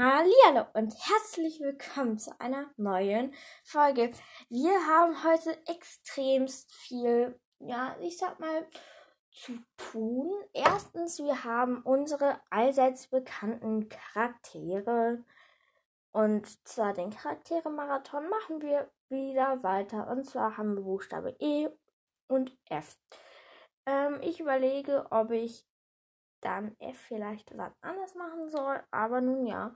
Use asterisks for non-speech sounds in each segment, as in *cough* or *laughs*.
Hallo und herzlich willkommen zu einer neuen Folge. Wir haben heute extremst viel, ja, ich sag mal, zu tun. Erstens, wir haben unsere allseits bekannten Charaktere. Und zwar den Charaktere-Marathon machen wir wieder weiter. Und zwar haben wir Buchstabe E und F. Ähm, ich überlege, ob ich dann F vielleicht was anders machen soll. Aber nun ja.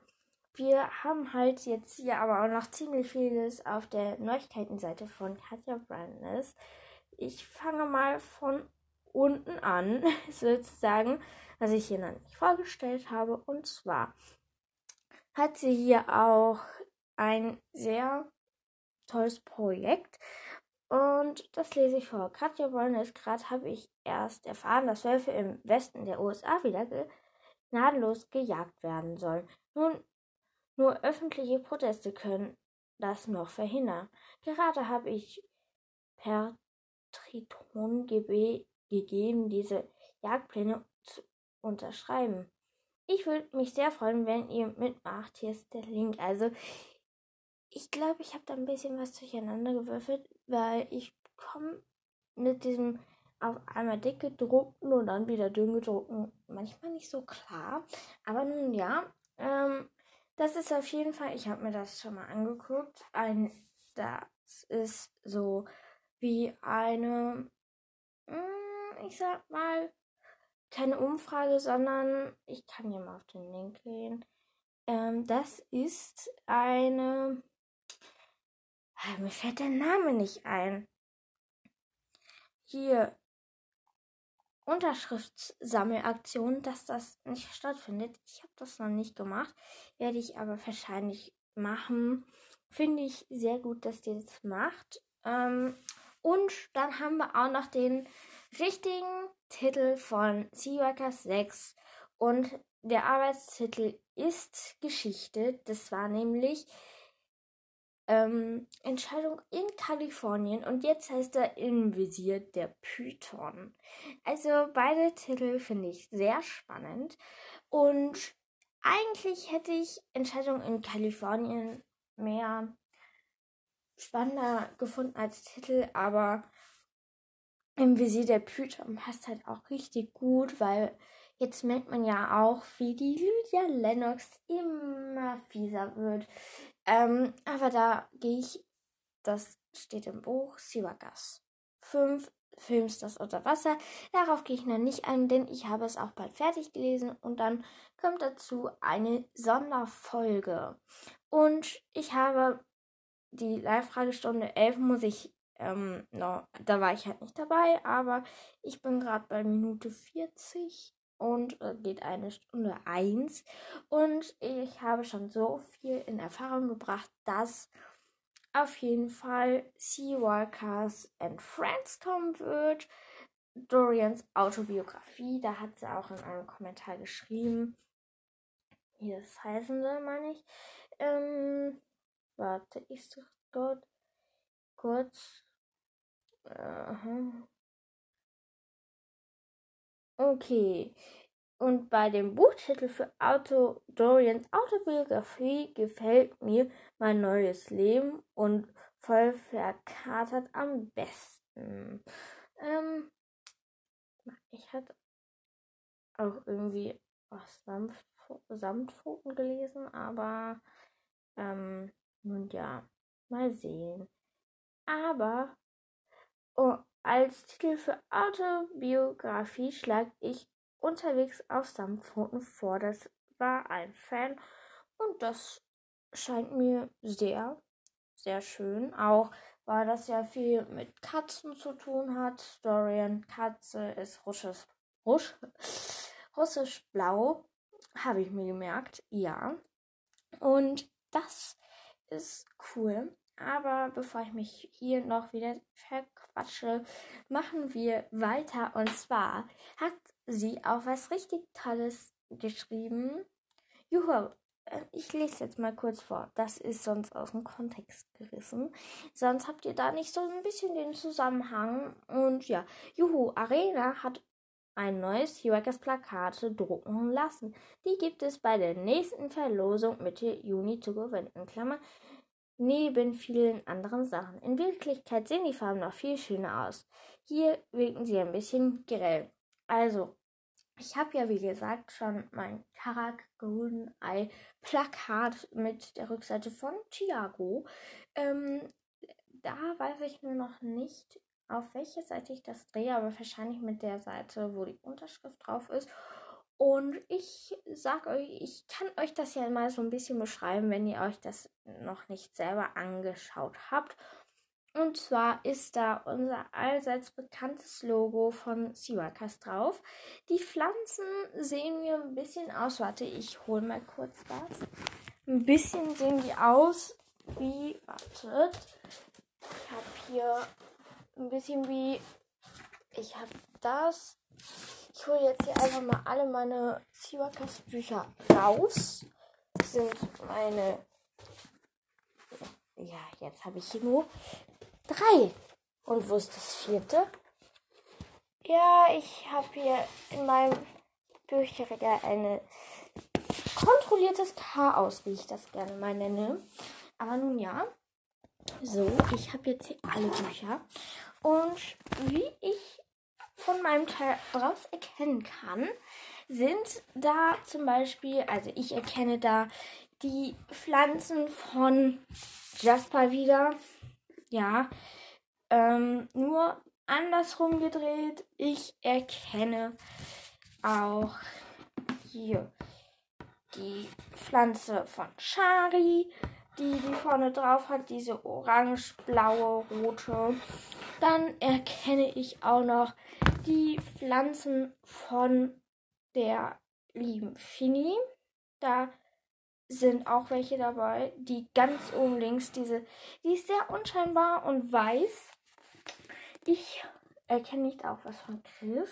Wir haben halt jetzt hier aber auch noch ziemlich vieles auf der Neuigkeitenseite von Katja Brandness. Ich fange mal von unten an, *laughs* sozusagen, was ich hier noch nicht vorgestellt habe. Und zwar hat sie hier auch ein sehr tolles Projekt. Und das lese ich vor. Katja Brandness gerade habe ich erst erfahren, dass Wölfe im Westen der USA wieder gnadenlos gejagt werden sollen. Nun nur öffentliche Proteste können das noch verhindern. Gerade habe ich per Triton gegeben, diese Jagdpläne zu unterschreiben. Ich würde mich sehr freuen, wenn ihr mitmacht. Hier ist der Link. Also, ich glaube, ich habe da ein bisschen was durcheinander gewürfelt, weil ich komme mit diesem auf einmal dick gedruckten und dann wieder dünn gedruckten manchmal nicht so klar. Aber nun ja, ähm, das ist auf jeden Fall, ich habe mir das schon mal angeguckt, ein, das ist so wie eine, mm, ich sag mal, keine Umfrage, sondern ich kann hier mal auf den Link gehen. Ähm, das ist eine, ah, mir fällt der Name nicht ein. Hier, Unterschriftssammelaktion, dass das nicht stattfindet. Ich habe das noch nicht gemacht, werde ich aber wahrscheinlich machen. Finde ich sehr gut, dass die das macht. Ähm, und dann haben wir auch noch den richtigen Titel von Seaworkers 6. Und der Arbeitstitel ist Geschichte. Das war nämlich ähm, Entscheidung in Kalifornien und jetzt heißt er im Visier der Python. Also beide Titel finde ich sehr spannend und eigentlich hätte ich Entscheidung in Kalifornien mehr spannender gefunden als Titel, aber im Visier der Python passt halt auch richtig gut, weil jetzt merkt man ja auch, wie die Lydia Lennox immer fieser wird. Ähm, aber da gehe ich, das steht im Buch, Siwagas 5, Films das unter Wasser. Darauf gehe ich noch nicht ein, denn ich habe es auch bald fertig gelesen und dann kommt dazu eine Sonderfolge. Und ich habe die Live-Fragestunde 11 muss ich, ähm, no, da war ich halt nicht dabei, aber ich bin gerade bei Minute 40 und äh, geht eine Stunde eins. Und ich habe schon so viel in Erfahrung gebracht, dass auf jeden Fall Seawalkers and Friends kommen wird. Dorians Autobiografie, da hat sie auch in einem Kommentar geschrieben. Hier das Heißende, meine ich. Ähm, warte, ich suche dort kurz. Uh Okay. Und bei dem Buchtitel für Auto Dorians Autobiografie gefällt mir mein neues Leben und voll verkatert am besten. Ähm, ich hatte auch irgendwie was Sanft Samtpfoten gelesen, aber ähm, nun ja, mal sehen. Aber oh, als Titel für Autobiografie schlage ich unterwegs auf Samtpfoten vor. Das war ein Fan und das scheint mir sehr, sehr schön. Auch weil das ja viel mit Katzen zu tun hat. Dorian Katze ist russisch, russisch, *laughs* russisch blau. Habe ich mir gemerkt, ja. Und das ist cool. Aber bevor ich mich hier noch wieder verquatsche, machen wir weiter. Und zwar hat sie auch was richtig Tolles geschrieben. Juhu, äh, ich lese jetzt mal kurz vor. Das ist sonst aus dem Kontext gerissen. Sonst habt ihr da nicht so ein bisschen den Zusammenhang. Und ja, Juhu, Arena hat ein neues Hewakers Plakate drucken lassen. Die gibt es bei der nächsten Verlosung Mitte Juni zu gewinnen. In Klammer, neben vielen anderen Sachen. In Wirklichkeit sehen die Farben noch viel schöner aus. Hier wirken sie ein bisschen grell. Also, ich habe ja wie gesagt schon mein Karak Golden Eye Plakat mit der Rückseite von Thiago. Ähm, da weiß ich nur noch nicht, auf welche Seite ich das drehe, aber wahrscheinlich mit der Seite, wo die Unterschrift drauf ist. Und ich sag euch, ich kann euch das ja mal so ein bisschen beschreiben, wenn ihr euch das noch nicht selber angeschaut habt. Und zwar ist da unser allseits bekanntes Logo von Siwakas drauf. Die Pflanzen sehen mir ein bisschen aus. Warte, ich hole mal kurz was. Ein bisschen sehen die aus wie, wartet, ich habe hier ein bisschen wie, ich habe das. Ich hole jetzt hier einfach mal alle meine Siwakas Bücher raus. Das sind meine, ja, jetzt habe ich hier nur drei. Und wo ist das vierte? Ja, ich habe hier in meinem Bücherregal ein kontrolliertes Chaos, wie ich das gerne mal nenne. Aber nun ja. So, ich habe jetzt hier alle Bücher. Und wie ich von meinem Teil daraus erkennen kann, sind da zum Beispiel, also ich erkenne da die Pflanzen von Jasper wieder. Ja, ähm, nur andersrum gedreht. Ich erkenne auch hier die Pflanze von Shari, die die vorne drauf hat, diese orange, blaue, rote. Dann erkenne ich auch noch die Pflanzen von der lieben Fini. Da sind auch welche dabei. Die ganz oben links, diese, die ist sehr unscheinbar und weiß. Ich erkenne nicht auch was von Chris.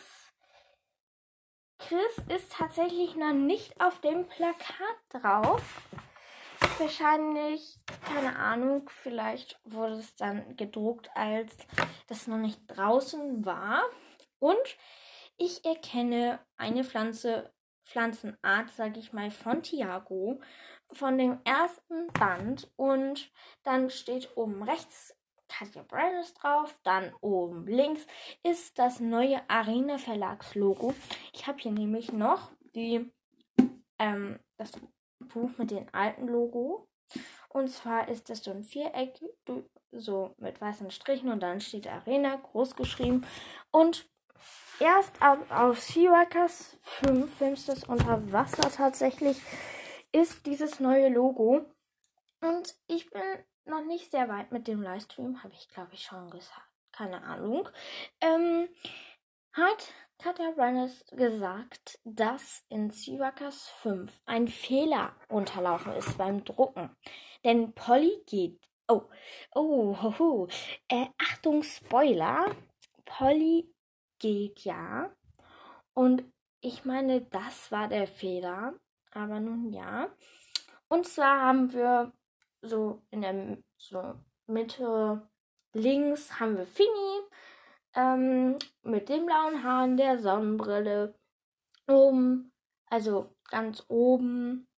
Chris ist tatsächlich noch nicht auf dem Plakat drauf. Wahrscheinlich, keine Ahnung, vielleicht wurde es dann gedruckt, als das noch nicht draußen war. Und ich erkenne eine Pflanze Pflanzenart, sage ich mal, von Tiago, von dem ersten Band. Und dann steht oben rechts Katja Brandes drauf. Dann oben links ist das neue Arena Verlagslogo. Ich habe hier nämlich noch die, ähm, das Buch mit dem alten Logo. Und zwar ist das so ein Viereck, so mit weißen Strichen und dann steht Arena groß geschrieben. Und erst auf Seaworkers 5 Filmsters unter Wasser tatsächlich ist dieses neue Logo. Und ich bin noch nicht sehr weit mit dem Livestream, habe ich glaube ich schon gesagt. Keine Ahnung. Ähm, hat Katja Reines gesagt, dass in Seaworkers 5 ein Fehler unterlaufen ist beim Drucken. Denn Polly geht. Oh, oh, ho, ho. Äh, Achtung, Spoiler. Polly geht ja. Und ich meine, das war der Fehler. Aber nun ja. Und zwar haben wir so in der so Mitte links haben wir Fini ähm, mit den blauen Haaren, der Sonnenbrille. Oben, also ganz oben,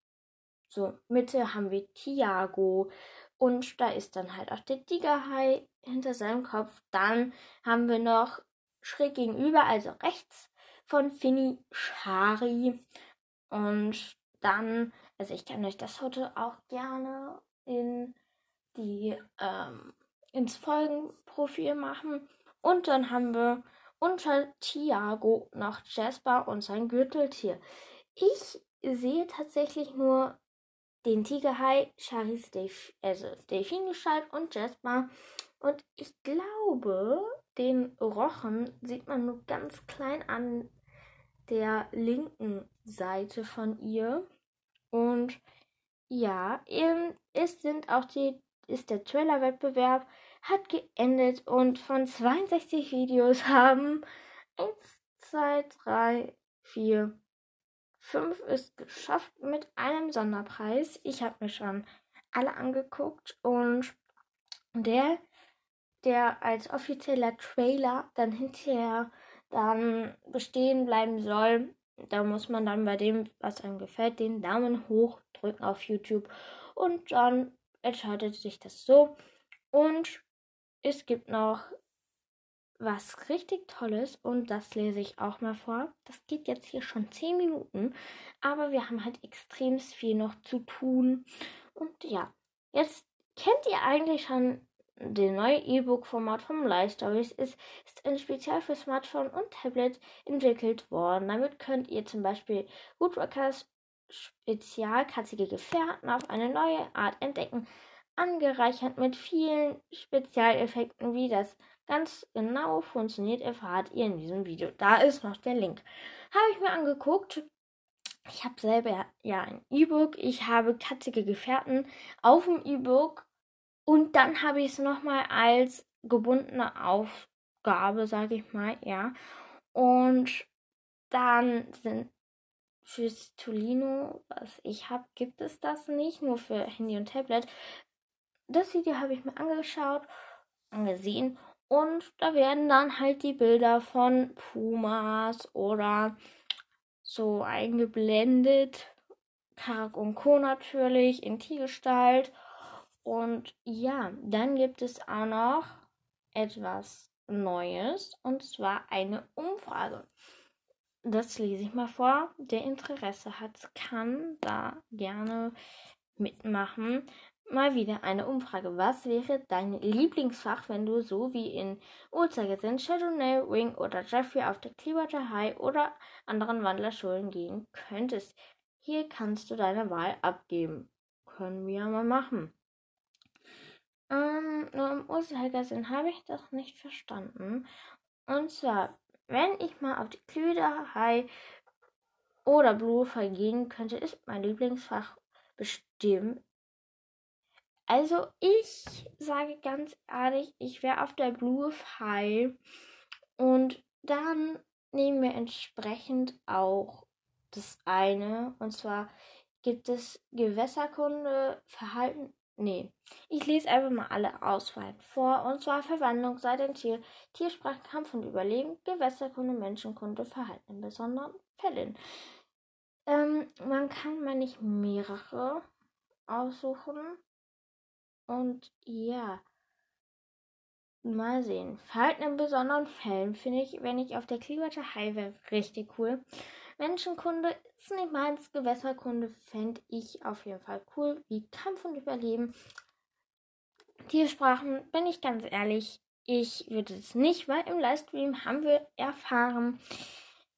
so Mitte haben wir Tiago. Und da ist dann halt auch der Tigerhai hinter seinem Kopf. Dann haben wir noch schräg gegenüber, also rechts von Finny Shari. Und dann, also ich kann euch das heute auch gerne in die ähm, ins Folgenprofil machen. Und dann haben wir unter Tiago noch Jasper und sein Gürteltier. Ich sehe tatsächlich nur den Tigerhai, Charis Delf also Delfingestalt und Jasper. Und ich glaube, den Rochen sieht man nur ganz klein an der linken Seite von ihr. Und ja, eben, es sind auch die, ist der Trailer-Wettbewerb, hat geendet und von 62 Videos *laughs* haben 1, 2, 3, 4, 5 ist geschafft mit einem Sonderpreis. Ich habe mir schon alle angeguckt und der der als offizieller Trailer dann hinterher dann bestehen bleiben soll, da muss man dann bei dem, was einem gefällt, den Daumen hoch drücken auf YouTube und dann entscheidet sich das so. Und es gibt noch was richtig Tolles und das lese ich auch mal vor. Das geht jetzt hier schon 10 Minuten, aber wir haben halt extrem viel noch zu tun. Und ja, jetzt kennt ihr eigentlich schon das neue E-Book-Format vom Live Stories ist, ist ein Spezial für Smartphone und Tablet entwickelt worden. Damit könnt ihr zum Beispiel Woodworkers spezialkatzige Gefährten auf eine neue Art entdecken, angereichert mit vielen Spezialeffekten, wie das ganz genau funktioniert, erfahrt ihr in diesem Video. Da ist noch der Link. Habe ich mir angeguckt. Ich habe selber ja ein E-Book. Ich habe katzige Gefährten auf dem E-Book und dann habe ich es nochmal als gebundene Aufgabe, sage ich mal, ja. Und dann sind fürs Tolino, was ich habe, gibt es das nicht, nur für Handy und Tablet. Das Video habe ich mir angeschaut, angesehen und da werden dann halt die Bilder von Pumas oder so eingeblendet. Karak und Co. natürlich in Tiergestalt und ja, dann gibt es auch noch etwas Neues und zwar eine Umfrage. Das lese ich mal vor. Der Interesse hat, kann da gerne mitmachen. Mal wieder eine Umfrage. Was wäre dein Lieblingsfach, wenn du so wie in Uhrzeigersinn, Chardonnay, Ring oder Jeffrey auf der Clearwater High oder anderen Wandlerschulen gehen könntest? Hier kannst du deine Wahl abgeben. Können wir mal machen. Ähm, nur im Uhrzeigersinn habe ich das nicht verstanden. Und zwar, wenn ich mal auf die Klüder, High oder Blue gehen könnte, ist mein Lieblingsfach bestimmt. Also ich sage ganz ehrlich, ich wäre auf der Blue High und dann nehmen wir entsprechend auch das eine. Und zwar gibt es Gewässerkunde, Verhalten Nee. Ich lese einfach mal alle Auswahlen vor. Und zwar Verwandlung, sei ein Tier, Tiersprache, Kampf und Überleben, Gewässerkunde, Menschenkunde, Verhalten in besonderen Fällen. Ähm, man kann mal nicht mehrere aussuchen. Und ja. Mal sehen. Verhalten in besonderen Fällen finde ich, wenn ich auf der Clearwater High wäre, richtig cool. Menschenkunde ist nicht meins. Gewässerkunde fände ich auf jeden Fall cool. Wie Kampf und Überleben. Tiersprachen, bin ich ganz ehrlich, ich würde es nicht, weil im Livestream haben wir erfahren,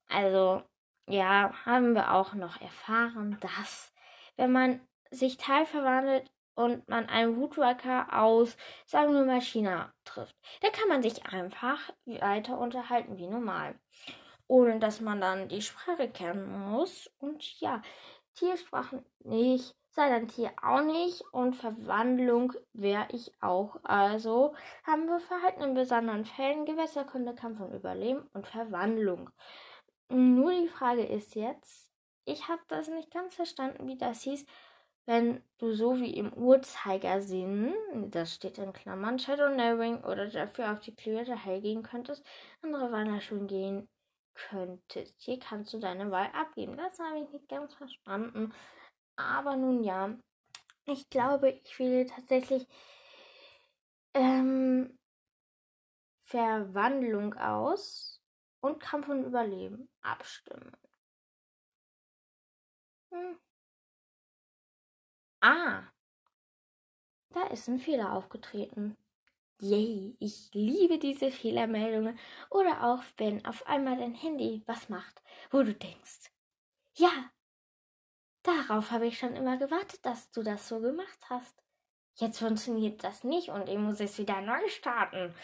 also ja, haben wir auch noch erfahren, dass wenn man sich teilverwandelt und man einen Woodworker aus, sagen wir mal, China trifft, dann kann man sich einfach weiter unterhalten wie normal ohne dass man dann die Sprache kennen muss. Und ja, Tiersprachen nicht, sei dann Tier auch nicht und Verwandlung wäre ich auch. Also haben wir Verhalten in besonderen Fällen, Gewässerkunde, Kampf und Überleben und Verwandlung. Nur die Frage ist jetzt, ich habe das nicht ganz verstanden, wie das hieß, wenn du so wie im Uhrzeigersinn, das steht in Klammern, Shadow Narrowing oder dafür auf die Clear Hell gehen könntest, andere Wanderschulen gehen könntest. Hier kannst du deine Wahl abgeben. Das habe ich nicht ganz verstanden. Aber nun ja, ich glaube, ich wähle tatsächlich ähm, Verwandlung aus und Kampf und Überleben abstimmen. Hm. Ah, da ist ein Fehler aufgetreten. Yay, ich liebe diese Fehlermeldungen. Oder auch, wenn auf einmal dein Handy was macht, wo du denkst, ja, darauf habe ich schon immer gewartet, dass du das so gemacht hast. Jetzt funktioniert das nicht und ich muss es wieder neu starten.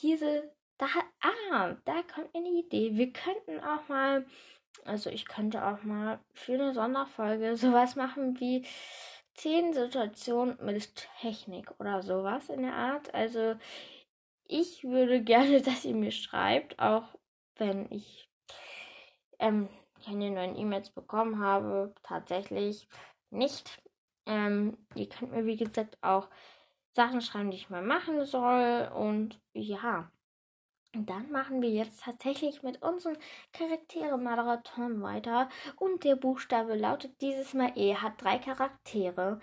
Diese, da, ah, da kommt eine Idee. Wir könnten auch mal, also ich könnte auch mal für eine Sonderfolge sowas machen wie zehn Situationen mit Technik oder sowas in der Art. Also ich würde *laughs* gerne, dass ihr mir schreibt, auch wenn ich ähm, keine neuen E-Mails bekommen habe. Tatsächlich nicht. Ähm, ihr könnt mir, wie gesagt, auch Sachen schreiben, die ich mal machen soll. Und ja, dann machen wir jetzt tatsächlich mit unseren Charaktere-Marathon weiter. Und der Buchstabe lautet dieses Mal E, hat drei Charaktere.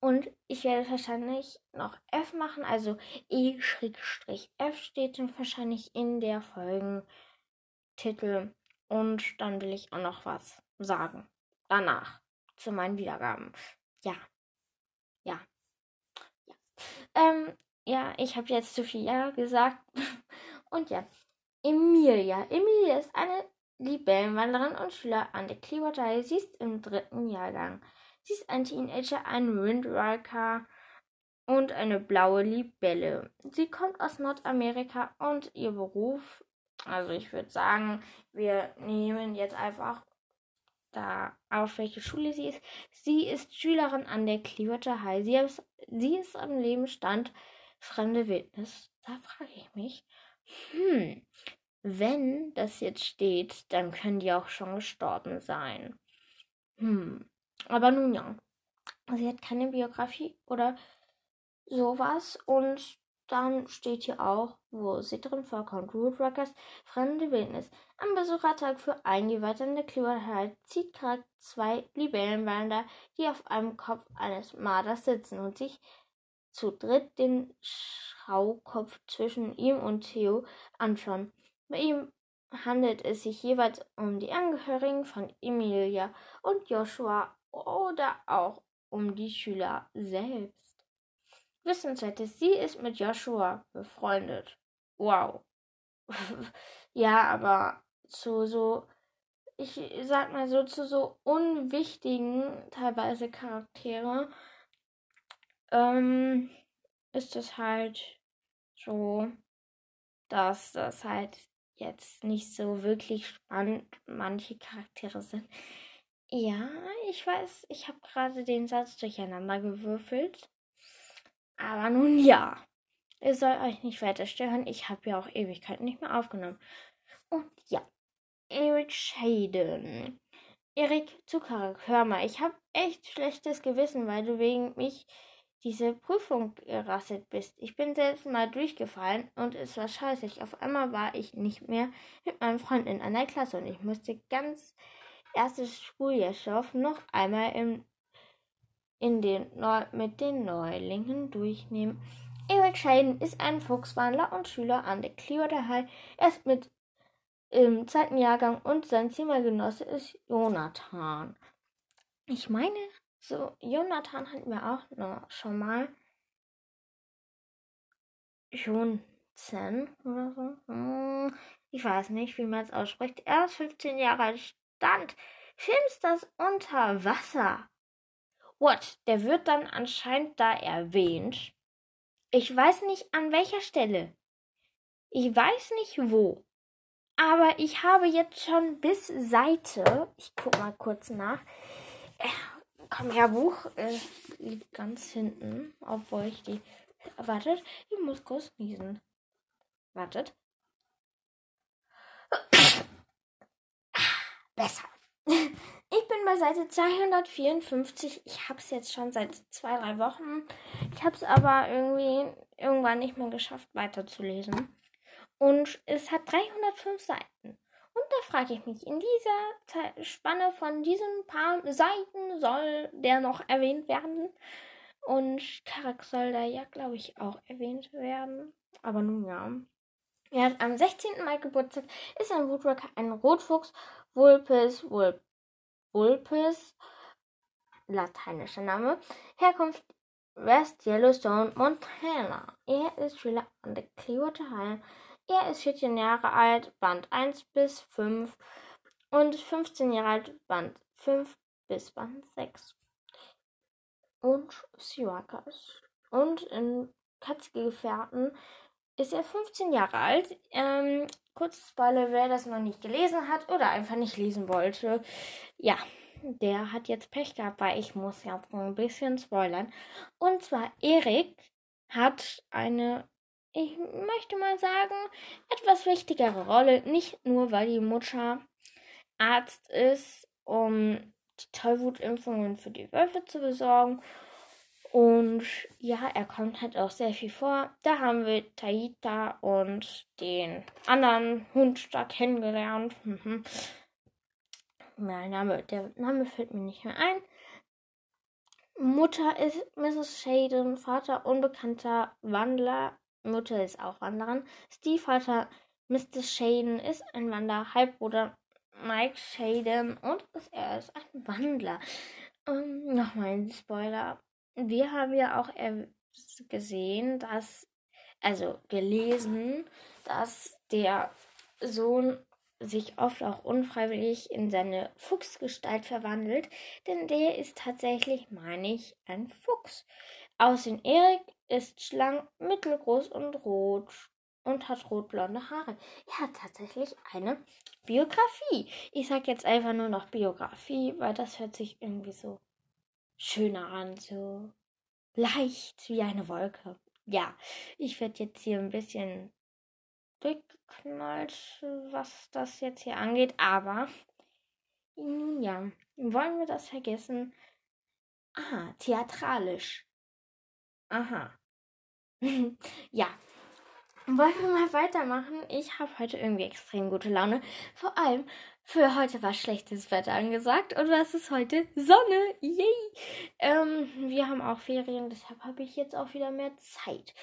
Und ich werde wahrscheinlich noch F machen, also E-F steht dann wahrscheinlich in der Folgentitel. Und dann will ich auch noch was sagen. Danach. Zu meinen Wiedergaben. Ja. Ja. Ja. Ähm, ja, ich habe jetzt zu viel Ja gesagt. *laughs* Und ja, Emilia. Emilia ist eine Libellenwanderin und Schüler an der Clearwater High. Sie ist im dritten Jahrgang. Sie ist ein Teenager, ein Windwalker und eine blaue Libelle. Sie kommt aus Nordamerika und ihr Beruf, also ich würde sagen, wir nehmen jetzt einfach da auf, welche Schule sie ist. Sie ist Schülerin an der Clearwater High. Sie ist, sie ist am Lebensstand fremde Wildnis. Da frage ich mich, hm, wenn das jetzt steht, dann können die auch schon gestorben sein. Hm, aber nun ja. Sie hat keine Biografie oder sowas und dann steht hier auch, wo sie drin vorkommt. Rootwalkers fremde Wildnis. Am Besuchertag für Eingeweihte in der Clearheit zieht Charakter zwei Libellenwander, die auf einem Kopf eines Marders sitzen und sich zu dritt den Schaukopf zwischen ihm und Theo anschauen. Bei ihm handelt es sich jeweils um die Angehörigen von Emilia und Joshua oder auch um die Schüler selbst. Wissenswert sie ist mit Joshua befreundet. Wow. *laughs* ja, aber zu so, ich sag mal so, zu so unwichtigen teilweise Charaktere ähm, ist es halt so, dass das halt jetzt nicht so wirklich spannend manche Charaktere sind. Ja, ich weiß, ich habe gerade den Satz durcheinander gewürfelt. Aber nun ja, ihr soll euch nicht weiter stören. Ich habe ja auch Ewigkeiten nicht mehr aufgenommen. Und ja, Eric Shaden. Erik Zuckerek, hör mal, ich habe echt schlechtes Gewissen, weil du wegen mich diese Prüfung gerasselt bist. Ich bin selbst mal durchgefallen und es war scheiße. Auf einmal war ich nicht mehr mit meinem Freund in einer Klasse und ich musste ganz erstes Schuljahr noch einmal im, in den Neu mit den Neulingen durchnehmen. Eric Scheiden ist ein Fuchswandler und Schüler an der Clearwater High. Er ist mit im zweiten Jahrgang und sein Zimmergenosse ist Jonathan. Ich meine, so, Jonathan hatten wir auch noch schon mal. Jonsen oder so. Hm, ich weiß nicht, wie man es ausspricht. Er ist 15 Jahre alt, stand finsters unter Wasser. What? Der wird dann anscheinend da erwähnt. Ich weiß nicht an welcher Stelle. Ich weiß nicht wo. Aber ich habe jetzt schon bis Seite, ich guck mal kurz nach, Komm her, Buch äh, liegt ganz hinten, obwohl ich die. Wartet, ich muss kurz niesen. Wartet. *coughs* Besser. *laughs* Ich bin bei Seite 254. Ich habe es jetzt schon seit zwei, drei Wochen. Ich habe es aber irgendwie irgendwann nicht mehr geschafft, weiterzulesen. Und es hat 305 Seiten. Und da frage ich mich, in dieser Spanne von diesen paar Seiten soll der noch erwähnt werden. Und Karak soll da ja, glaube ich, auch erwähnt werden. Aber nun ja. Er hat am 16. Mai Geburtstag, ist ein Woodworker, ein Rotfuchs, Vulpes, Vulp, Vulpes, lateinischer Name, Herkunft West Yellowstone, Montana. Er ist Schüler an der Clearwater High er ist 14 Jahre alt, Band 1 bis 5 und 15 Jahre alt, Band 5 bis Band 6. Und Siwakas. Und in Katzige Gefährten ist er 15 Jahre alt. Ähm, kurz Spoiler, wer das noch nicht gelesen hat oder einfach nicht lesen wollte. Ja, der hat jetzt Pech gehabt, weil ich muss ja ein bisschen spoilern. Und zwar Erik hat eine ich möchte mal sagen, etwas wichtigere Rolle. Nicht nur, weil die Mutter Arzt ist, um die Tollwutimpfungen für die Wölfe zu besorgen Und ja, er kommt halt auch sehr viel vor. Da haben wir Taita und den anderen Hund da kennengelernt. *laughs* Mein Name, der Name fällt mir nicht mehr ein. Mutter ist Mrs. Shaden, Vater unbekannter Wandler. Mutter ist auch Wanderin. Stiefvater Mr. Shaden ist ein Wanderer, Halbbruder Mike Shaden und er ist ein Wandler. Ähm, Nochmal ein Spoiler. Wir haben ja auch gesehen, dass, also gelesen, dass der Sohn sich oft auch unfreiwillig in seine Fuchsgestalt verwandelt, denn der ist tatsächlich, meine ich, ein Fuchs. Außerdem Erik ist schlank, mittelgroß und rot und hat rotblonde Haare. Er hat tatsächlich eine Biografie. Ich sag jetzt einfach nur noch Biografie, weil das hört sich irgendwie so schöner an, so leicht wie eine Wolke. Ja, ich werde jetzt hier ein bisschen durchgeknallt, was das jetzt hier angeht, aber nun ja, wollen wir das vergessen? Aha, theatralisch. Aha. *laughs* ja, wollen wir mal weitermachen? Ich habe heute irgendwie extrem gute Laune. Vor allem für heute war schlechtes Wetter angesagt und was ist heute? Sonne! Yay! Ähm, wir haben auch Ferien, deshalb habe ich jetzt auch wieder mehr Zeit.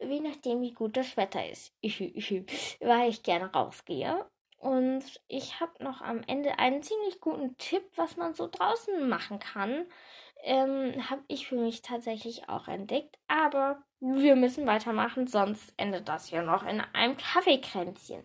Je nachdem, wie gut das Wetter ist. *laughs* Weil ich gerne rausgehe. Und ich habe noch am Ende einen ziemlich guten Tipp, was man so draußen machen kann ähm, habe ich für mich tatsächlich auch entdeckt. Aber wir müssen weitermachen, sonst endet das hier noch in einem Kaffeekränzchen.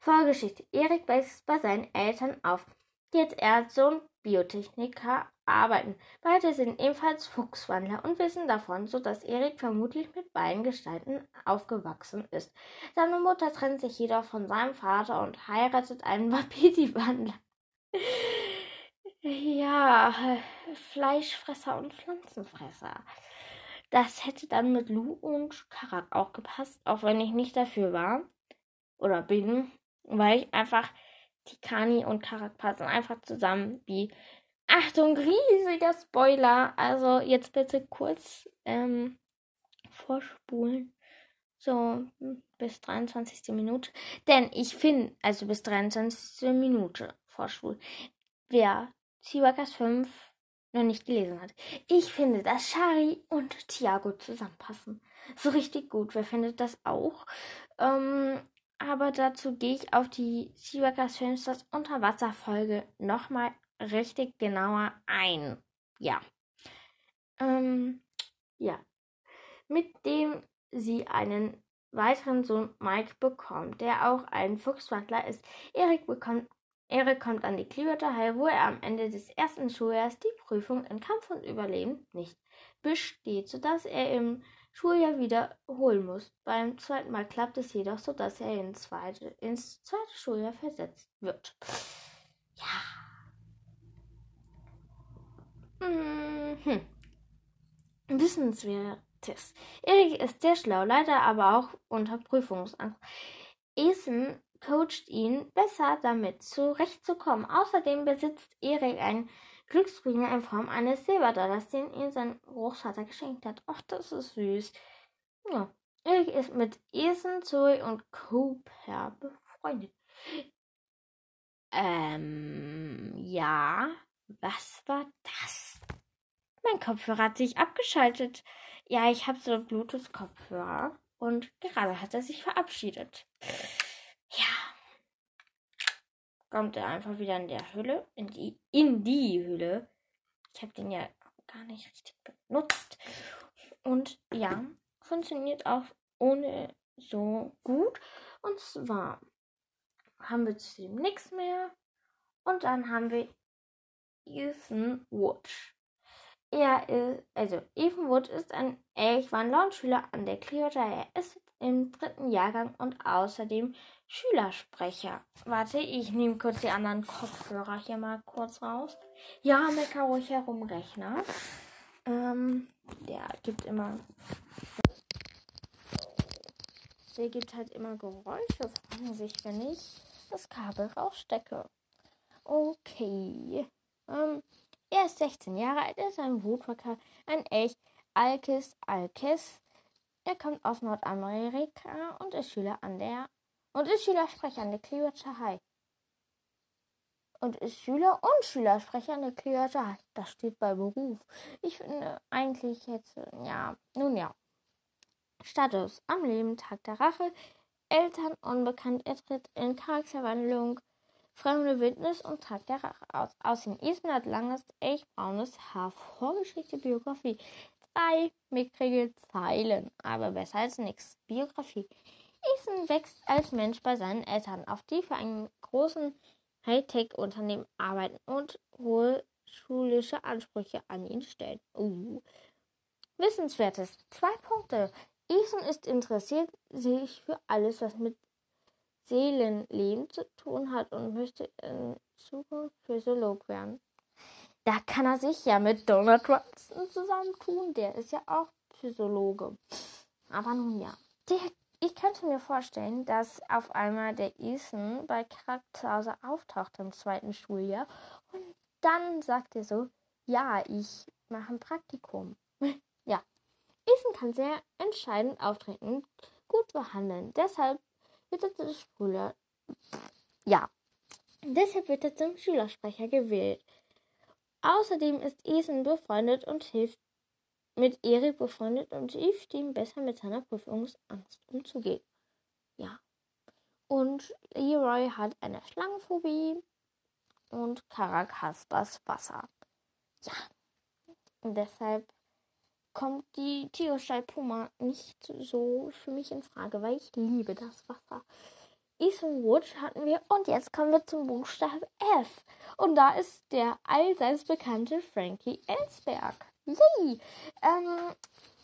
Vorgeschichte. Erik wächst bei seinen Eltern auf, die als Ärzte und Biotechniker arbeiten. Beide sind ebenfalls Fuchswandler und wissen davon, sodass Erik vermutlich mit beiden Gestalten aufgewachsen ist. Seine Mutter trennt sich jedoch von seinem Vater und heiratet einen *laughs* Wapiti-Wandler. Ja, Fleischfresser und Pflanzenfresser. Das hätte dann mit Lu und Karak auch gepasst, auch wenn ich nicht dafür war oder bin, weil ich einfach Tikani und Karak passen einfach zusammen wie Achtung, riesiger Spoiler. Also jetzt bitte kurz ähm, vorspulen. So bis 23. Minute. Denn ich finde, also bis 23. Minute vorspulen. Wer Seaworkers 5 noch nicht gelesen hat. Ich finde, dass Shari und Tiago zusammenpassen. So richtig gut. Wer findet das auch? Ähm, aber dazu gehe ich auf die Seaworkers Filmstars Unterwasserfolge nochmal richtig genauer ein. Ja. Ähm, ja. Mit dem sie einen weiteren Sohn Mike bekommt, der auch ein Fuchswandler ist. Erik bekommt Erik kommt an die High, wo er am Ende des ersten Schuljahres die Prüfung in Kampf und Überleben nicht besteht, sodass er im Schuljahr wiederholen muss. Beim zweiten Mal klappt es jedoch, sodass er ins zweite, ins zweite Schuljahr versetzt wird. Ja. Mhm. Wissenswertes. Erik ist sehr schlau, leider aber auch unter Prüfungsangst. Ethan coacht ihn, besser damit zurechtzukommen. Außerdem besitzt Erik einen Glücksbringer in Form eines Silberdollars, den ihm sein Großvater geschenkt hat. Ach, das ist süß. Ja. Erik ist mit Ethan, Zoe und Cooper befreundet. Ähm, ja. Was war das? Mein Kopfhörer hat sich abgeschaltet. Ja, ich habe so Bluetooth-Kopfhörer und gerade hat er sich verabschiedet ja, kommt er einfach wieder in der Hülle, in die, in die Hülle. Ich habe den ja gar nicht richtig benutzt. Und ja, funktioniert auch ohne so gut. Und zwar haben wir zu dem nichts mehr. Und dann haben wir Ethan Wood. Er ist, also Ethan Wood ist ein Elchwandler und Schüler an der Clearwater. Er ist im dritten Jahrgang und außerdem Schülersprecher. Warte, ich nehme kurz die anderen Kopfhörer hier mal kurz raus. Ja, mecker ruhig herum, Rechner. Ähm, der gibt immer. Der gibt halt immer Geräusche, fragen sich, wenn ich das Kabel rausstecke. Okay. Ähm, er ist 16 Jahre alt, er ist ein Woodworker, ein Elch, Alkis Alkis. Er kommt aus Nordamerika und ist Schüler an der und ist Schülersprecher an der Clearwater High. Und ist Schüler und Schülersprecher an der Clearwater High. Das steht bei Beruf. Ich finde eigentlich jetzt, ja, nun ja. Status am Leben, Tag der Rache, Eltern unbekannt, er tritt in Charakterwandlung, fremde Wildnis und Tag der Rache aus. Außerdem Ethan hat langes, echt braunes Haar. Vorgeschichte, Biografie. Zwei mickrige Zeilen, aber besser als nichts. Biografie. Ethan wächst als Mensch bei seinen Eltern auf, die für einen großen Hightech-Unternehmen arbeiten und hohe schulische Ansprüche an ihn stellen. Uh. Wissenswertes. Zwei Punkte. Ethan ist interessiert sich für alles, was mit Seelenleben zu tun hat und möchte in Zukunft Physiolog werden. Da kann er sich ja mit Donald Watson zusammentun. Der ist ja auch Psychologe. Aber nun ja. Der, ich könnte mir vorstellen, dass auf einmal der Ethan bei Charakterhause auftaucht im zweiten Schuljahr und dann sagt er so, ja, ich mache ein Praktikum. *laughs* ja, Ethan kann sehr entscheidend auftreten, gut behandeln. Deshalb wird er zum Schüler. Ja. Deshalb wird er zum Schülersprecher gewählt. Außerdem ist Ethan befreundet und hilft mit Erik befreundet und hilft ihm besser mit seiner Prüfungsangst umzugehen. Ja. Und Leroy hat eine Schlangenphobie und Karak hasst das Wasser. Ja. Und deshalb kommt die Tierstall Puma nicht so für mich in Frage, weil ich liebe das Wasser. Ethan Wood hatten wir und jetzt kommen wir zum Buchstaben F. Und da ist der allseits bekannte Frankie Ellsberg. Yay! Ähm,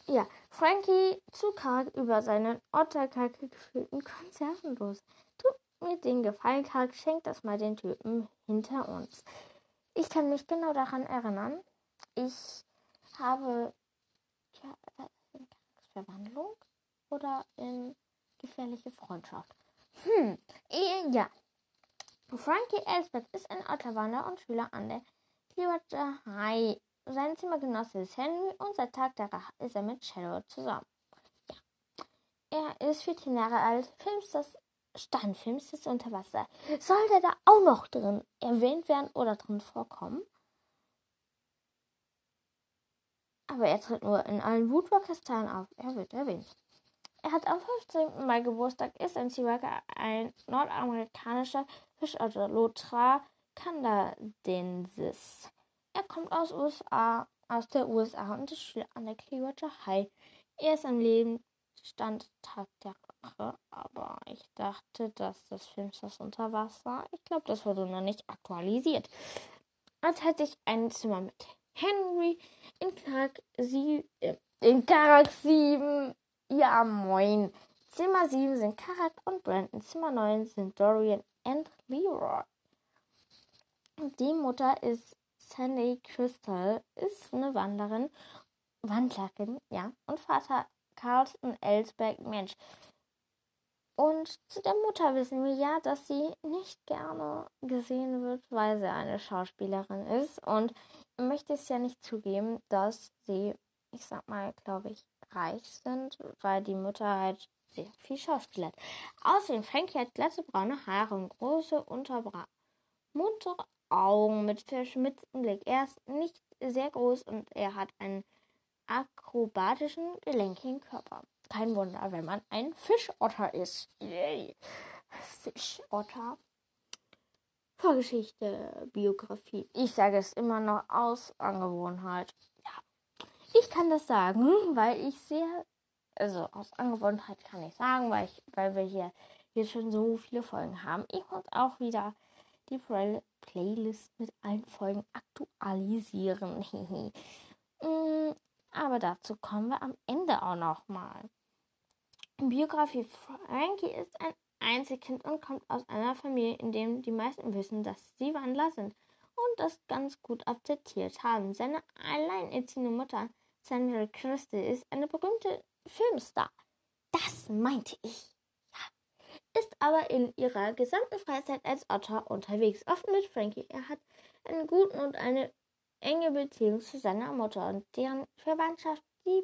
ja, Frankie zu karg über seinen Otterkacke gefüllten Konservenlos. Tut mir den Gefallen, Karg, schenkt das mal den Typen hinter uns. Ich kann mich genau daran erinnern. Ich habe in Verwandlung oder in gefährliche Freundschaft? Hm, äh, ja. Frankie Elsbeth ist ein Otterwander und Schüler an der Clearwater High. Sein Zimmergenosse ist Henry und seit Tag der Rache ist er mit Shadow zusammen. Ja. Er ist 14 Jahre alt, Filmstars, Standfilmstars unter Wasser. Soll der da auch noch drin erwähnt werden oder drin vorkommen? Aber er tritt nur in allen Woodwalkers-Teilen auf. Er wird erwähnt. Er hat am 15. Mai Geburtstag, ist ein Seawalker, ein nordamerikanischer Fischotter, Lothra canadensis. Er kommt aus USA, aus der USA und ist Schüler an der Clearwater High. Er ist am Lebensstand Tag der Rache, aber ich dachte, dass das Film das unter Wasser. Ich glaube, das wurde noch nicht aktualisiert. Er teilt sich ein Zimmer mit Henry in Karak, sie, äh, in Karak 7. Ja, moin. Zimmer 7 sind Karak und Brandon. Zimmer 9 sind Dorian und Leroy. Die Mutter ist Sandy Crystal, ist eine Wanderin, Wandlerin, ja. Und Vater Carlton Ellsberg, Mensch. Und zu der Mutter wissen wir ja, dass sie nicht gerne gesehen wird, weil sie eine Schauspielerin ist. Und möchte es ja nicht zugeben, dass sie, ich sag mal, glaube ich, reich sind, weil die Mutter halt sehr viel Schauspiel hat. Außerdem, Frankie hat glatte braune Haare und große, unterbra muntere Augen mit verschmitztem Blick. Er ist nicht sehr groß und er hat einen akrobatischen, gelenkigen Körper. Kein Wunder, wenn man ein Fischotter ist. Yay! Fischotter. Vorgeschichte, Biografie. Ich sage es immer noch aus Angewohnheit. Ich kann das sagen, *laughs* weil ich sehr, also aus Angewohnheit kann ich sagen, weil, ich, weil wir hier, hier schon so viele Folgen haben. Ich muss auch wieder die Play Playlist mit allen Folgen aktualisieren. *laughs* Mm, aber dazu kommen wir am Ende auch noch mal. Biografie Frankie ist ein Einzelkind und kommt aus einer Familie, in der die meisten wissen, dass sie Wandler sind und das ganz gut akzeptiert haben. Seine alleinerziehende Mutter, Sandra Crystal, ist eine berühmte Filmstar. Das meinte ich. Ja. Ist aber in ihrer gesamten Freizeit als Otter unterwegs, oft mit Frankie. Er hat einen guten und eine enge Beziehung zu seiner Mutter und deren Verwandtschaft. Die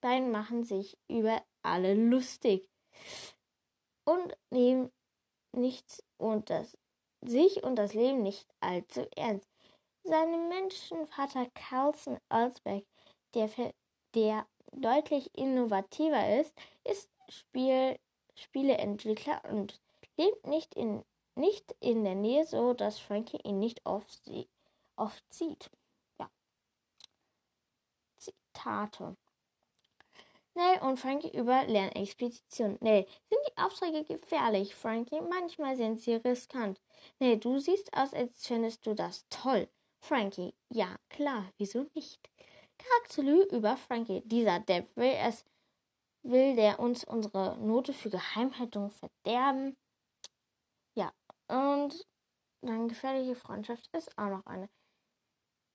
beiden machen sich über alle lustig und nehmen nichts und das sich und das Leben nicht allzu ernst. Seinem Menschenvater Carlson Alsbeck, der, der deutlich innovativer ist, ist Spiel, Spieleentwickler und lebt nicht in, nicht in der Nähe, so dass Frankie ihn nicht oft, oft sieht. Ja. Zitate. Nell und Frankie über Lernexpedition. Nell, sind die Aufträge gefährlich, Frankie? Manchmal sind sie riskant. Nell, du siehst aus, als fändest du das toll. Frankie, ja, klar, wieso nicht? Charakterlü über Frankie. Dieser Depp will es, will der uns unsere Note für Geheimhaltung verderben. Ja, und dann gefährliche Freundschaft ist auch noch eine.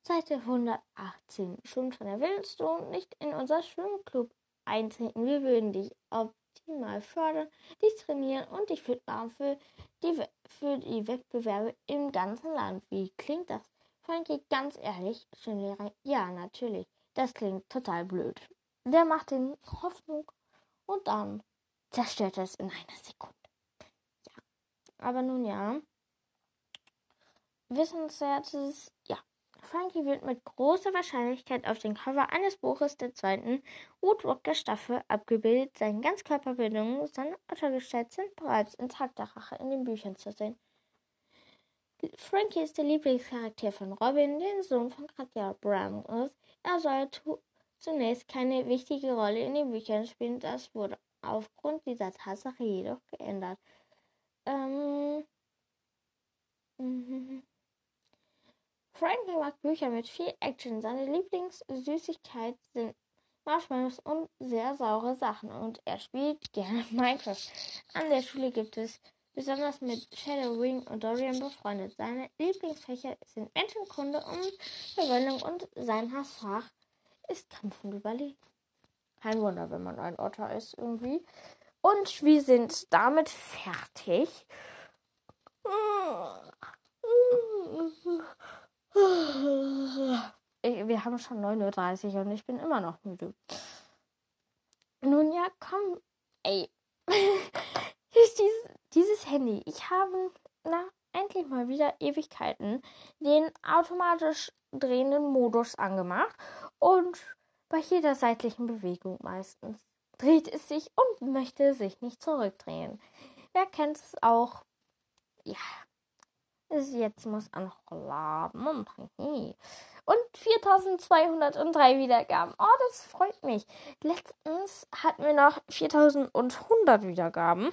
Seite 118. Schon von willst du nicht in unser Schwimmclub eintreten. Wir würden dich optimal fördern, dich trainieren und dich fit machen für die, für die Wettbewerbe im ganzen Land. Wie klingt das? Frankie, ganz ehrlich, Schullehrer, ja, natürlich. Das klingt total blöd. Der macht den Hoffnung und dann zerstört er es in einer Sekunde. Ja, aber nun ja. Wissenswertes, ja. Frankie wird mit großer Wahrscheinlichkeit auf dem Cover eines Buches der zweiten Woodwalker Staffel abgebildet. Seine Ganzkörperbildung, seine Ottergestalt sind bereits in Tag der Rache in den Büchern zu sehen. Frankie ist der Lieblingscharakter von Robin, den Sohn von Katja Brown. Er soll zunächst keine wichtige Rolle in den Büchern spielen, das wurde aufgrund dieser Tatsache jedoch geändert. Ähm. *laughs* Frankie mag Bücher mit viel Action. Seine Lieblingssüßigkeit sind Marshmallows und sehr saure Sachen und er spielt gerne *laughs* Minecraft. An der Schule gibt es besonders mit Shadow Wing und Dorian befreundet. Seine Lieblingsfächer sind Menschenkunde und Verwendung und sein Hassfach ist Kampf und Überleben. Kein Wunder, wenn man ein Otter ist irgendwie. Und wir sind damit fertig. Wir haben schon 9.30 Uhr und ich bin immer noch müde. Nun ja, komm. Ey. Dieses, dieses Handy. Ich habe na, endlich mal wieder Ewigkeiten den automatisch drehenden Modus angemacht. Und bei jeder seitlichen Bewegung meistens dreht es sich und möchte sich nicht zurückdrehen. Wer kennt es auch? Ja, Jetzt muss er noch laden. Und 4203 Wiedergaben. Oh, das freut mich. Letztens hatten wir noch 4100 Wiedergaben.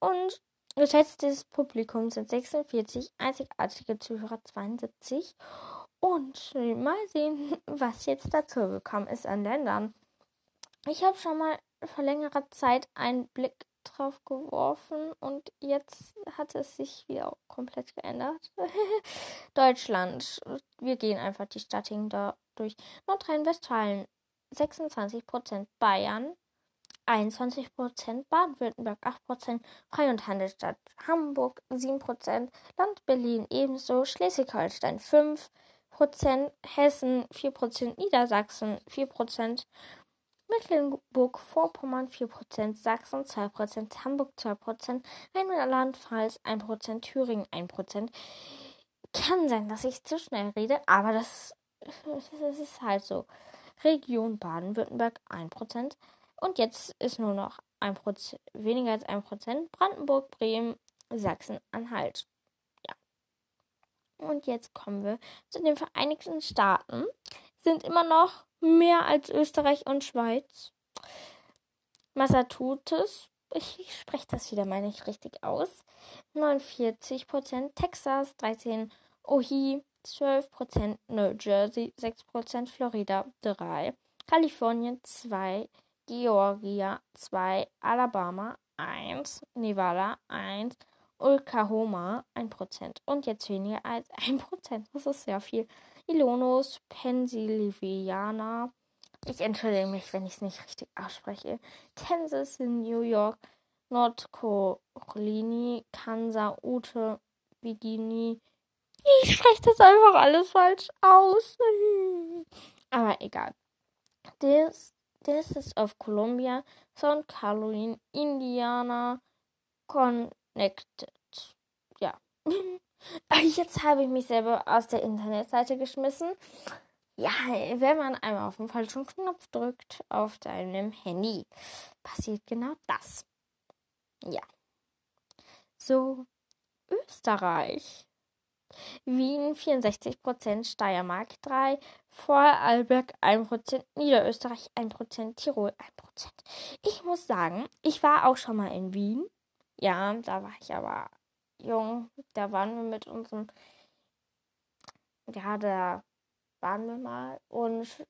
Und geschätztes Publikum sind 46, einzigartige Zuhörer 72. Und mal sehen, *laughs* was jetzt dazu gekommen ist an Ländern. Ich habe schon mal vor längerer Zeit einen Blick drauf geworfen und jetzt hat es sich wieder komplett geändert. *laughs* Deutschland. Wir gehen einfach die Statigen da durch. Nordrhein-Westfalen 26%, Bayern 21%, Baden-Württemberg 8%, Frei- und Handelsstadt Hamburg 7%, Land Berlin ebenso, Schleswig-Holstein 5%, Hessen 4%, Niedersachsen 4%, Mecklenburg-Vorpommern 4%, Sachsen 2%, Hamburg 2%, Rheinland-Pfalz 1%, Thüringen 1%. Kann sein, dass ich zu schnell rede, aber das, das ist halt so. Region Baden-Württemberg 1%. Und jetzt ist nur noch 1%, weniger als 1%. Brandenburg, Bremen, Sachsen-Anhalt. Ja. Und jetzt kommen wir zu den Vereinigten Staaten. Sind immer noch mehr als Österreich und Schweiz. Massachusetts, ich spreche das wieder mal nicht richtig aus, 49%, Texas 13%, Ohio 12%, New Jersey 6%, Florida 3%, Kalifornien 2%, Georgia 2%, Alabama 1%, Nevada 1%, Oklahoma 1% und jetzt weniger als 1%. Das ist sehr viel. Illinois, Pennsylvania. Ich entschuldige mich, wenn ich es nicht richtig ausspreche. Kansas, New York, Nordcarolina, Kansas, Ute, Virginia, Ich spreche das einfach alles falsch aus. *laughs* Aber egal. This, this is of Columbia, St. Caroline, Indiana, Connected. Ja. *laughs* Jetzt habe ich mich selber aus der Internetseite geschmissen. Ja, wenn man einmal auf den falschen Knopf drückt auf deinem Handy, passiert genau das. Ja. So, Österreich. Wien 64%, Steiermark 3%, Vorarlberg 1%, Niederösterreich 1%, Tirol 1%. Ich muss sagen, ich war auch schon mal in Wien. Ja, da war ich aber jung. Da waren wir mit unserem, ja, da waren wir mal. Und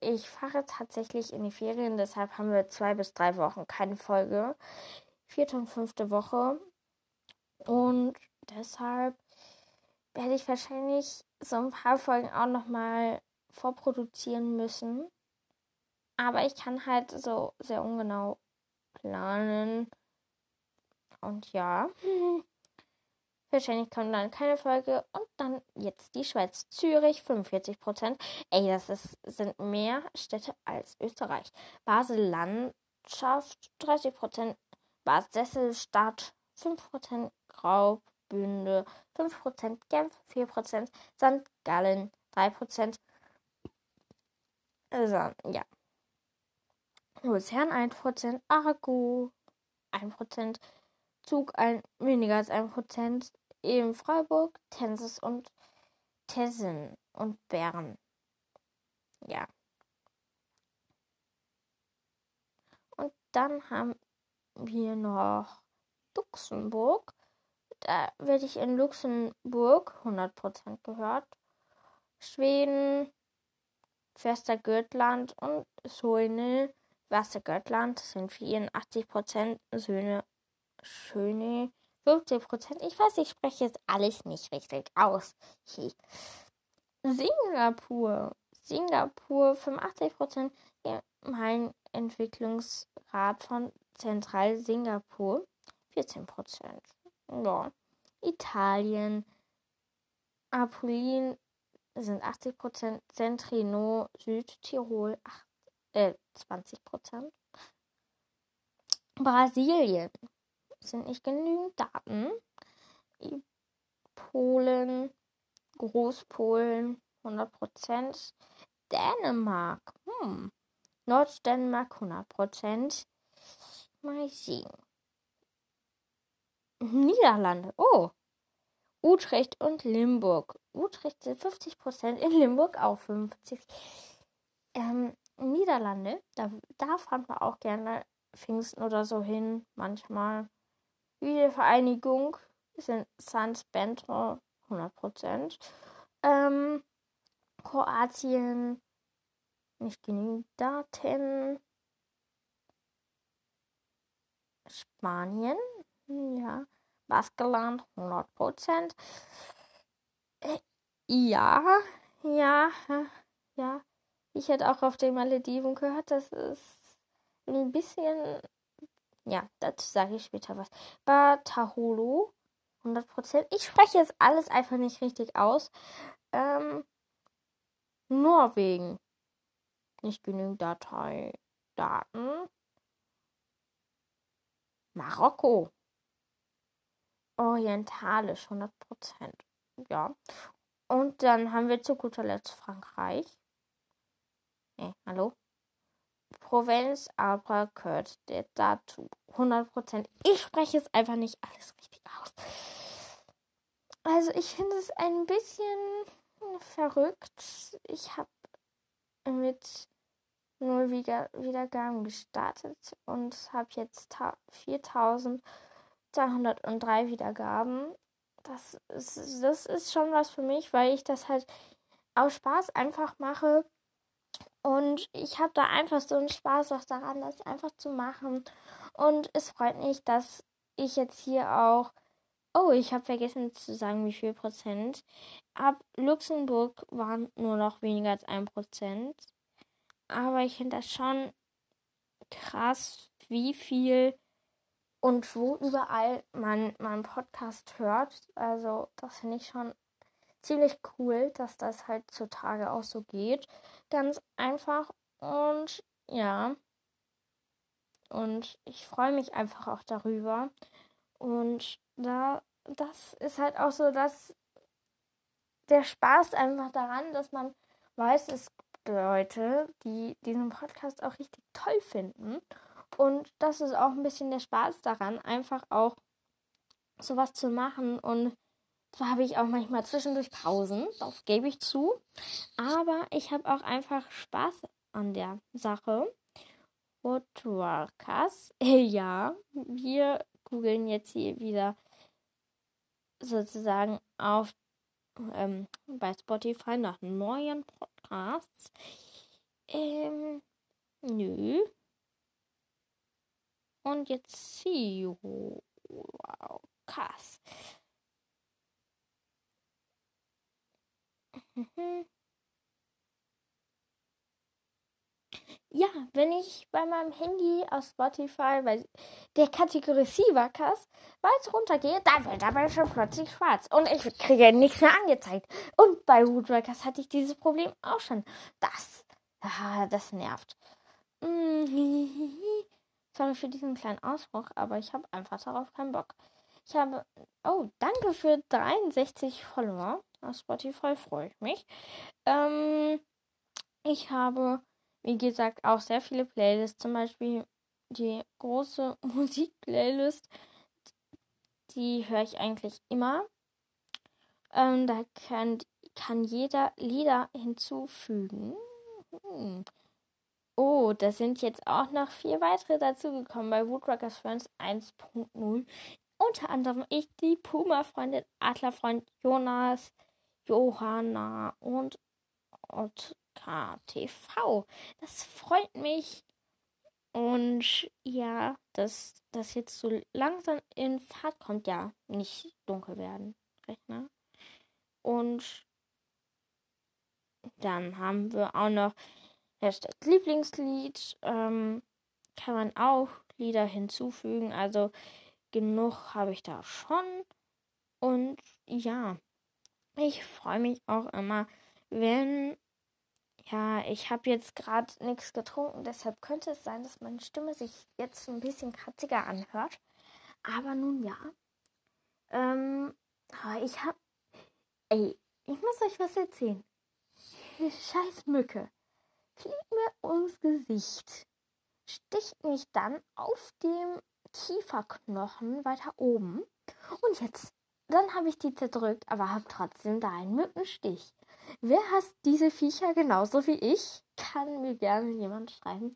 ich fahre tatsächlich in die Ferien, deshalb haben wir zwei bis drei Wochen keine Folge. Vierte und fünfte Woche. Und deshalb werde ich wahrscheinlich so ein paar Folgen auch nochmal vorproduzieren müssen. Aber ich kann halt so sehr ungenau planen. Und ja. *laughs* Wahrscheinlich kommt dann keine Folge. Und dann jetzt die Schweiz. Zürich 45 Prozent. Ey, das ist, sind mehr Städte als Österreich. Basel Landschaft 30 Prozent. Basel Stadt 5 Prozent. Graubünde 5 Prozent. Genf 4 Prozent. St. Gallen 3 Prozent. Also, ja. Luzern 1 Prozent. Arago 1 Prozent. Zug ein, weniger als 1 Prozent eben Freiburg, Tensis und Tessen und Bern. Ja. Und dann haben wir noch Luxemburg. Da werde ich in Luxemburg 100% gehört. Schweden, Westergötland und Söhne. Westergötland sind 84% Söhne Schöne 50 Prozent. Ich weiß, ich spreche jetzt alles nicht richtig aus. Singapur. Singapur 85 Prozent. Mein Entwicklungsrat von Zentral Singapur 14 Prozent. Ja. Italien. Apulin sind 80 Prozent. Centrino Südtirol äh, 20 Prozent. Brasilien sind nicht genügend Daten. Polen, Großpolen 100%, Dänemark, hm. Norddänemark 100%, mal sehen. Niederlande, oh, Utrecht und Limburg. Utrecht sind 50%, in Limburg auch 50%. Ähm, Niederlande, da, da fahren wir auch gerne Pfingsten oder so hin, manchmal. Wiedervereinigung sind Sans Bento 100%. Ähm, Kroatien nicht genügend Daten. Spanien, ja. Baskeland 100%. Äh, ja, ja, ja. Ich hätte auch auf den Malediven gehört, das ist ein bisschen ja, dazu sage ich später was. Bataholo, 100%. Ich spreche jetzt alles einfach nicht richtig aus. Ähm, Norwegen. Nicht genügend Datei. Daten. Marokko. Orientalisch, 100%. Ja. Und dann haben wir zu guter Letzt Frankreich. Hey, hallo? Provence aber gehört dazu. 100%. Ich spreche es einfach nicht alles richtig aus. Also ich finde es ein bisschen verrückt. Ich habe mit null Wiedergaben gestartet und habe jetzt 4203 Wiedergaben. Das ist, das ist schon was für mich, weil ich das halt aus Spaß einfach mache und ich habe da einfach so einen Spaß auch daran, das einfach zu machen. Und es freut mich, dass ich jetzt hier auch. Oh, ich habe vergessen zu sagen, wie viel Prozent. Ab Luxemburg waren nur noch weniger als ein Prozent. Aber ich finde das schon krass, wie viel und wo überall man meinen Podcast hört. Also, das finde ich schon ziemlich cool, dass das heutzutage auch so geht. Ganz einfach und ja. Und ich freue mich einfach auch darüber. Und da, das ist halt auch so, dass der Spaß einfach daran, dass man weiß, es gibt Leute, die diesen Podcast auch richtig toll finden. Und das ist auch ein bisschen der Spaß daran, einfach auch sowas zu machen. Und zwar habe ich auch manchmal zwischendurch Pausen, das gebe ich zu. Aber ich habe auch einfach Spaß an der Sache. Woodworkers. ja, wir googeln jetzt hier wieder sozusagen auf ähm, bei Spotify nach neuen Podcasts. Ähm, nö. Und jetzt CEO. Wow, krass. Ja, wenn ich bei meinem Handy auf Spotify bei der Kategorie Sivacast weit runtergehe, dann wird aber schon plötzlich schwarz und ich kriege nichts mehr angezeigt. Und bei Woodworkers hatte ich dieses Problem auch schon. Das, ah, das nervt. *laughs* Sorry für diesen kleinen Ausbruch, aber ich habe einfach darauf keinen Bock. Ich habe, oh, danke für 63 Follower auf Spotify, freue ich mich. Ähm, ich habe wie gesagt, auch sehr viele Playlists, zum Beispiel die große *laughs* Musikplaylist, die höre ich eigentlich immer. Ähm, da kann, kann jeder Lieder hinzufügen. Hm. Oh, da sind jetzt auch noch vier weitere dazugekommen bei Woodrockers Friends 1.0. Unter anderem ich, die Puma-Freundin, Adlerfreund Jonas, Johanna und Ott KTV. Das freut mich. Und ja, dass das jetzt so langsam in Fahrt kommt, ja, nicht dunkel werden, Rechner. Und dann haben wir auch noch Hashtag Lieblingslied. Ähm, kann man auch Lieder hinzufügen. Also genug habe ich da schon. Und ja, ich freue mich auch immer, wenn ja, ich habe jetzt gerade nichts getrunken, deshalb könnte es sein, dass meine Stimme sich jetzt ein bisschen kratziger anhört. Aber nun ja. Ähm, ich hab. Ey, ich muss euch was erzählen. Scheiß Mücke. Fliegt mir ums Gesicht. Sticht mich dann auf dem Kieferknochen weiter oben. Und jetzt, dann habe ich die zerdrückt, aber habe trotzdem da einen Mückenstich. Wer hasst diese Viecher genauso wie ich? Kann mir gerne jemand schreiben.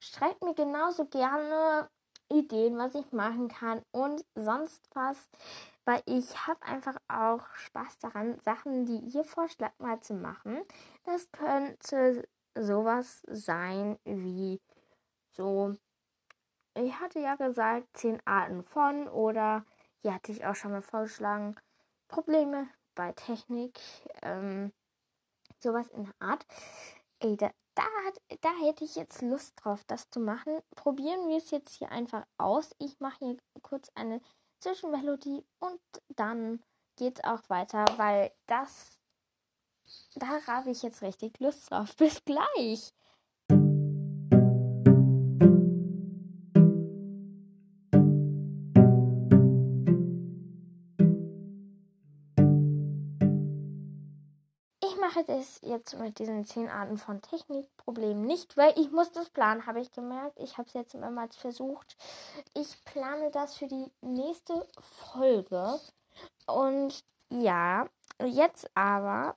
Schreibt mir genauso gerne Ideen, was ich machen kann und sonst was, weil ich habe einfach auch Spaß daran, Sachen, die ihr vorschlagt, mal zu machen. Das könnte sowas sein wie so, ich hatte ja gesagt, zehn Arten von oder hier hatte ich auch schon mal vorgeschlagen, Probleme bei Technik. Ähm, sowas in der Art. Ey, da, da, da hätte ich jetzt Lust drauf, das zu machen. Probieren wir es jetzt hier einfach aus. Ich mache hier kurz eine Zwischenmelodie und dann geht es auch weiter, weil das, da habe ich jetzt richtig Lust drauf. *laughs* Bis gleich. Mache das jetzt mit diesen zehn Arten von Technikproblemen nicht, weil ich muss das planen, habe ich gemerkt. Ich habe es jetzt mehrmals versucht. Ich plane das für die nächste Folge. Und ja, jetzt aber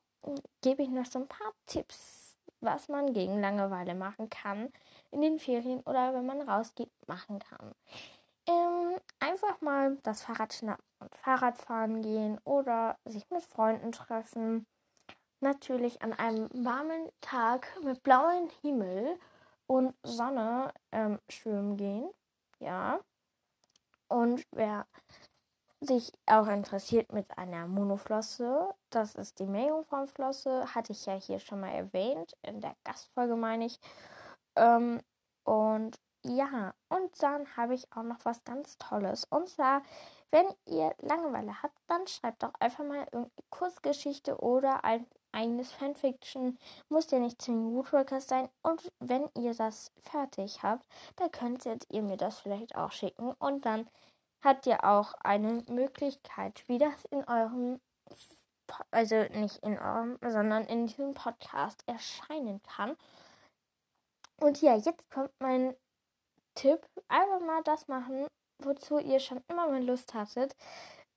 gebe ich noch so ein paar Tipps, was man gegen Langeweile machen kann in den Ferien oder wenn man rausgeht, machen kann. Ähm, einfach mal das Fahrrad schnappen und Fahrradfahren gehen oder sich mit Freunden treffen natürlich an einem warmen Tag mit blauem Himmel und Sonne ähm, schwimmen gehen. Ja. Und wer sich auch interessiert mit einer Monoflosse, das ist die Meerjungfrauenflosse, hatte ich ja hier schon mal erwähnt, in der Gastfolge meine ich. Ähm, und ja, und dann habe ich auch noch was ganz Tolles. Und zwar, wenn ihr Langeweile habt, dann schreibt doch einfach mal irgendeine Kurzgeschichte oder ein eigenes Fanfiction. Muss ja nicht zwingend Woodworkers sein. Und wenn ihr das fertig habt, dann könntet ihr mir das vielleicht auch schicken. Und dann habt ihr auch eine Möglichkeit, wie das in eurem, also nicht in eurem, sondern in diesem Podcast erscheinen kann. Und ja, jetzt kommt mein Tipp. Einfach mal das machen, wozu ihr schon immer mal Lust hattet.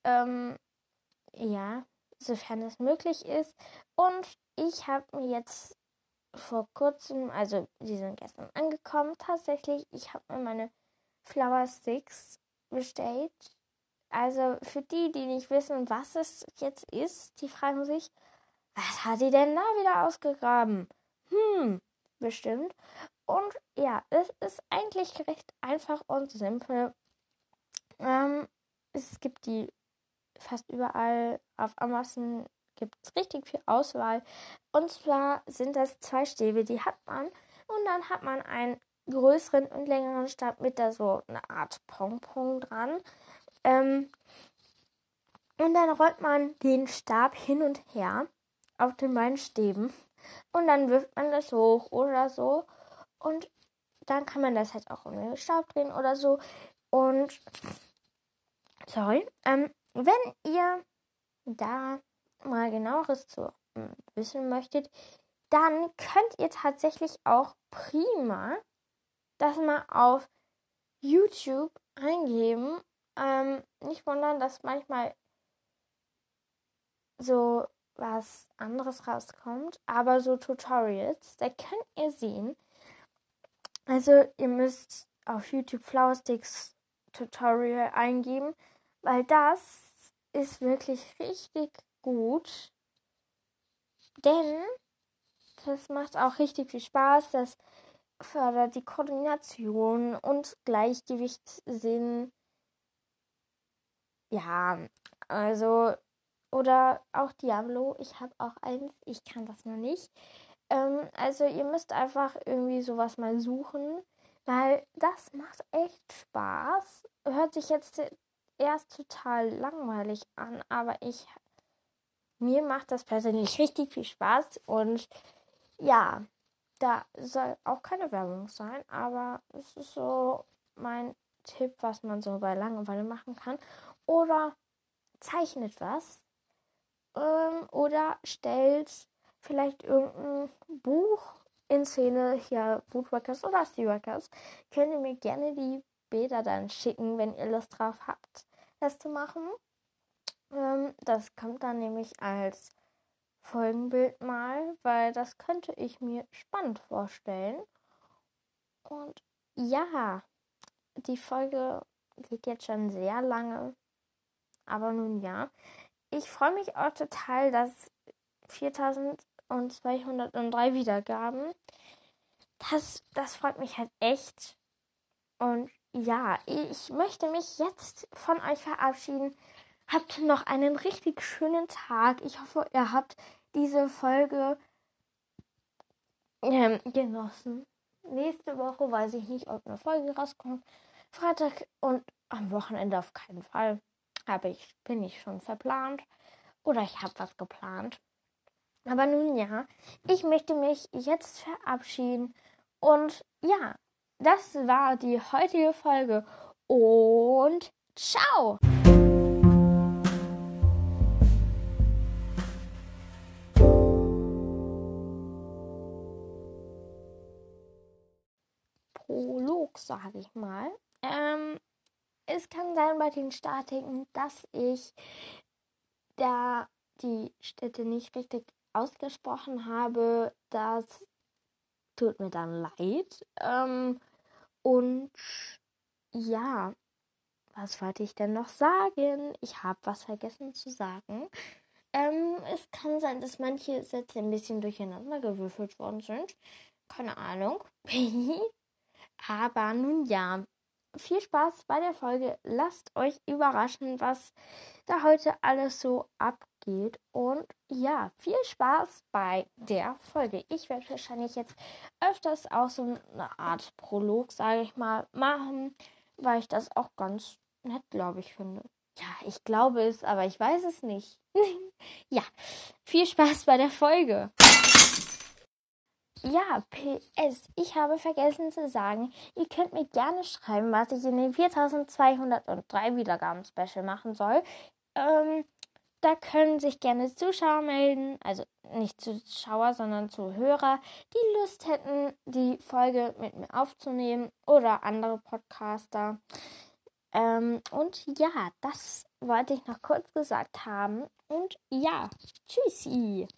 Ähm, ja, sofern es möglich ist. Und ich habe mir jetzt vor kurzem, also die sind gestern angekommen, tatsächlich, ich habe mir meine Flower Sticks bestellt. Also für die, die nicht wissen, was es jetzt ist, die fragen sich, was hat die denn da wieder ausgegraben? Hm, bestimmt. Und ja, es ist eigentlich recht einfach und simpel. Ähm, es gibt die fast überall. Auf Amazon gibt es richtig viel Auswahl. Und zwar sind das zwei Stäbe, die hat man. Und dann hat man einen größeren und längeren Stab mit da so eine Art Pompon dran. Ähm, und dann rollt man den Stab hin und her auf den beiden Stäben. Und dann wirft man das hoch oder so. Und dann kann man das halt auch um den Stab drehen oder so. Und sorry. Ähm, wenn ihr da mal genaueres zu hm, wissen möchtet, dann könnt ihr tatsächlich auch prima das mal auf YouTube eingeben. Ähm, nicht wundern, dass manchmal so was anderes rauskommt, aber so Tutorials, da könnt ihr sehen. Also ihr müsst auf YouTube Flower Sticks Tutorial eingeben, weil das ist wirklich richtig gut. Denn das macht auch richtig viel Spaß. Das fördert die Koordination und Gleichgewichtssinn. Ja, also oder auch Diablo. Ich habe auch eins. Ich kann das noch nicht. Ähm, also ihr müsst einfach irgendwie sowas mal suchen, weil das macht echt Spaß. Hört sich jetzt erst total langweilig an, aber ich mir macht das persönlich *laughs* richtig viel Spaß und ja, da soll auch keine Werbung sein, aber es ist so mein Tipp, was man so bei Langeweile machen kann. Oder zeichnet was ähm, oder stellt vielleicht irgendein Buch in Szene, hier Bootworkers oder Steelworkers. Könnt ihr mir gerne die Bilder dann schicken, wenn ihr Lust drauf habt das zu machen. Ähm, das kommt dann nämlich als Folgenbild mal, weil das könnte ich mir spannend vorstellen. Und ja, die Folge geht jetzt schon sehr lange. Aber nun ja, ich freue mich auch total, dass 4203 Wiedergaben. Das, das freut mich halt echt. Und ja, ich möchte mich jetzt von euch verabschieden. Habt noch einen richtig schönen Tag. Ich hoffe, ihr habt diese Folge ähm, genossen. Nächste Woche weiß ich nicht, ob eine Folge rauskommt. Freitag und am Wochenende auf keinen Fall. Aber ich bin ich schon verplant. Oder ich habe was geplant. Aber nun ja, ich möchte mich jetzt verabschieden. Und ja, das war die heutige Folge und ciao! Prolog, sage ich mal. Ähm, es kann sein bei den Statiken, dass ich da die Städte nicht richtig ausgesprochen habe. Das tut mir dann leid. Ähm, und ja, was wollte ich denn noch sagen? Ich habe was vergessen zu sagen. Ähm, es kann sein, dass manche Sätze ein bisschen durcheinander gewürfelt worden sind. Keine Ahnung. *laughs* Aber nun ja, viel Spaß bei der Folge. Lasst euch überraschen, was da heute alles so abgeht. Und ja, viel Spaß bei der Folge. Ich werde wahrscheinlich jetzt öfters auch so eine Art Prolog, sage ich mal, machen, weil ich das auch ganz nett, glaube ich, finde. Ja, ich glaube es, aber ich weiß es nicht. *laughs* ja, viel Spaß bei der Folge. Ja, PS, ich habe vergessen zu sagen, ihr könnt mir gerne schreiben, was ich in den 4203 Wiedergaben Special machen soll. Ähm, da können sich gerne Zuschauer melden, also nicht Zuschauer, sondern Zuhörer, die Lust hätten, die Folge mit mir aufzunehmen oder andere Podcaster. Ähm, und ja, das wollte ich noch kurz gesagt haben. Und ja, tschüssi.